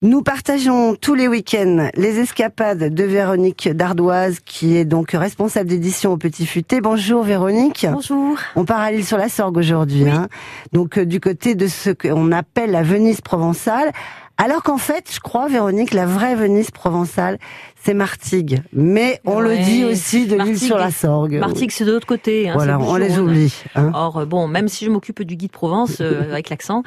Nous partageons tous les week-ends les escapades de Véronique Dardoise, qui est donc responsable d'édition au Petit Futé. Bonjour Véronique. Bonjour. On part à l'île sur la Sorgue aujourd'hui, hein. donc euh, du côté de ce qu'on appelle la Venise provençale. Alors qu'en fait, je crois, Véronique, la vraie Venise provençale, c'est Martigues. Mais on le dit aussi de l'île sur la Sorgue. Martigues, c'est de l'autre côté. hein, Voilà, on les oublie. hein. Or, euh, bon, même si je m'occupe du guide Provence euh, avec l'accent,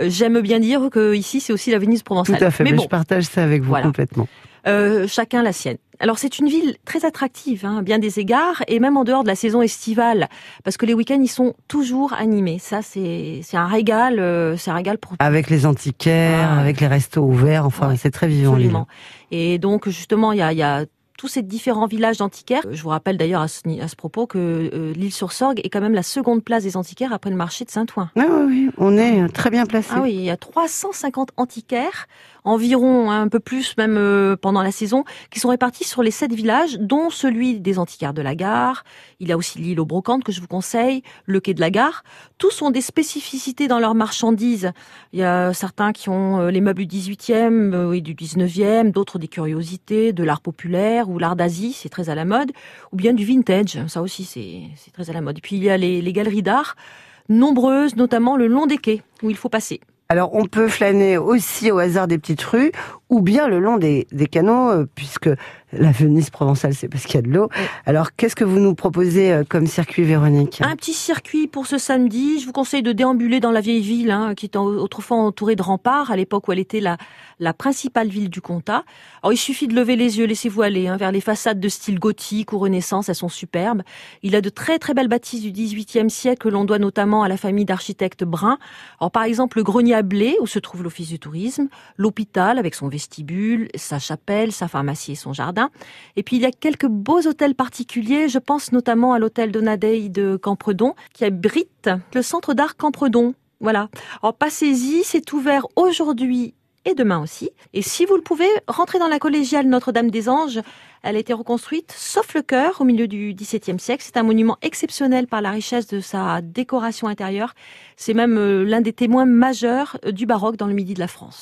euh, j'aime bien dire que ici c'est aussi la Venise Tout provençale. à fait, Mais mais bon, je partage ça avec vous Voilà. complètement. Euh, chacun la sienne. Alors c'est une ville très attractive, hein, bien des égards, et même en dehors de la saison estivale, parce que les week-ends ils sont toujours animés. Ça c'est c'est un régal, euh, c'est un régal pour Avec les antiquaires, Ah. avec les restos ouverts, enfin, Ouais, c'est très vivant. Absolument. Et donc justement, il y a, il y a tous ces différents villages d'antiquaires. Je vous rappelle d'ailleurs à ce, ni- à ce propos que euh, l'île sur Sorgue est quand même la seconde place des antiquaires après le marché de Saint-Ouen. Ah oui, oui, on est euh, très bien placé. Ah oui, il y a 350 antiquaires, environ un peu plus même euh, pendant la saison, qui sont répartis sur les sept villages, dont celui des antiquaires de la gare. Il y a aussi l'île aux brocantes que je vous conseille, le quai de la gare. Tous ont des spécificités dans leurs marchandises. Il y a certains qui ont euh, les meubles du 18e euh, et du 19e, d'autres des curiosités, de l'art populaire ou l'art d'Asie, c'est très à la mode, ou bien du vintage, ça aussi c'est très à la mode. Et puis il y a les, les galeries d'art, nombreuses, notamment le long des quais, où il faut passer. Alors, on peut flâner aussi au hasard des petites rues, ou bien le long des, des canaux, euh, puisque la Venise provençale, c'est parce qu'il y a de l'eau. Alors, qu'est-ce que vous nous proposez euh, comme circuit, Véronique? Un petit circuit pour ce samedi. Je vous conseille de déambuler dans la vieille ville, hein, qui était autrefois entourée de remparts, à l'époque où elle était la, la principale ville du comtat. Alors, il suffit de lever les yeux, laissez-vous aller hein, vers les façades de style gothique ou renaissance, elles sont superbes. Il a de très très belles bâtisses du XVIIIe siècle que l'on doit notamment à la famille d'architectes bruns. Alors, par exemple, le grenier à blé, où se trouve l'office du tourisme, l'hôpital avec son sa chapelle, sa pharmacie et son jardin. Et puis il y a quelques beaux hôtels particuliers. Je pense notamment à l'hôtel Donadeille de Campredon, qui abrite le centre d'art Campredon. Voilà. Alors passez-y, c'est ouvert aujourd'hui et demain aussi. Et si vous le pouvez, rentrez dans la collégiale Notre-Dame des Anges. Elle a été reconstruite, sauf le chœur, au milieu du XVIIe siècle. C'est un monument exceptionnel par la richesse de sa décoration intérieure. C'est même euh, l'un des témoins majeurs euh, du baroque dans le midi de la France.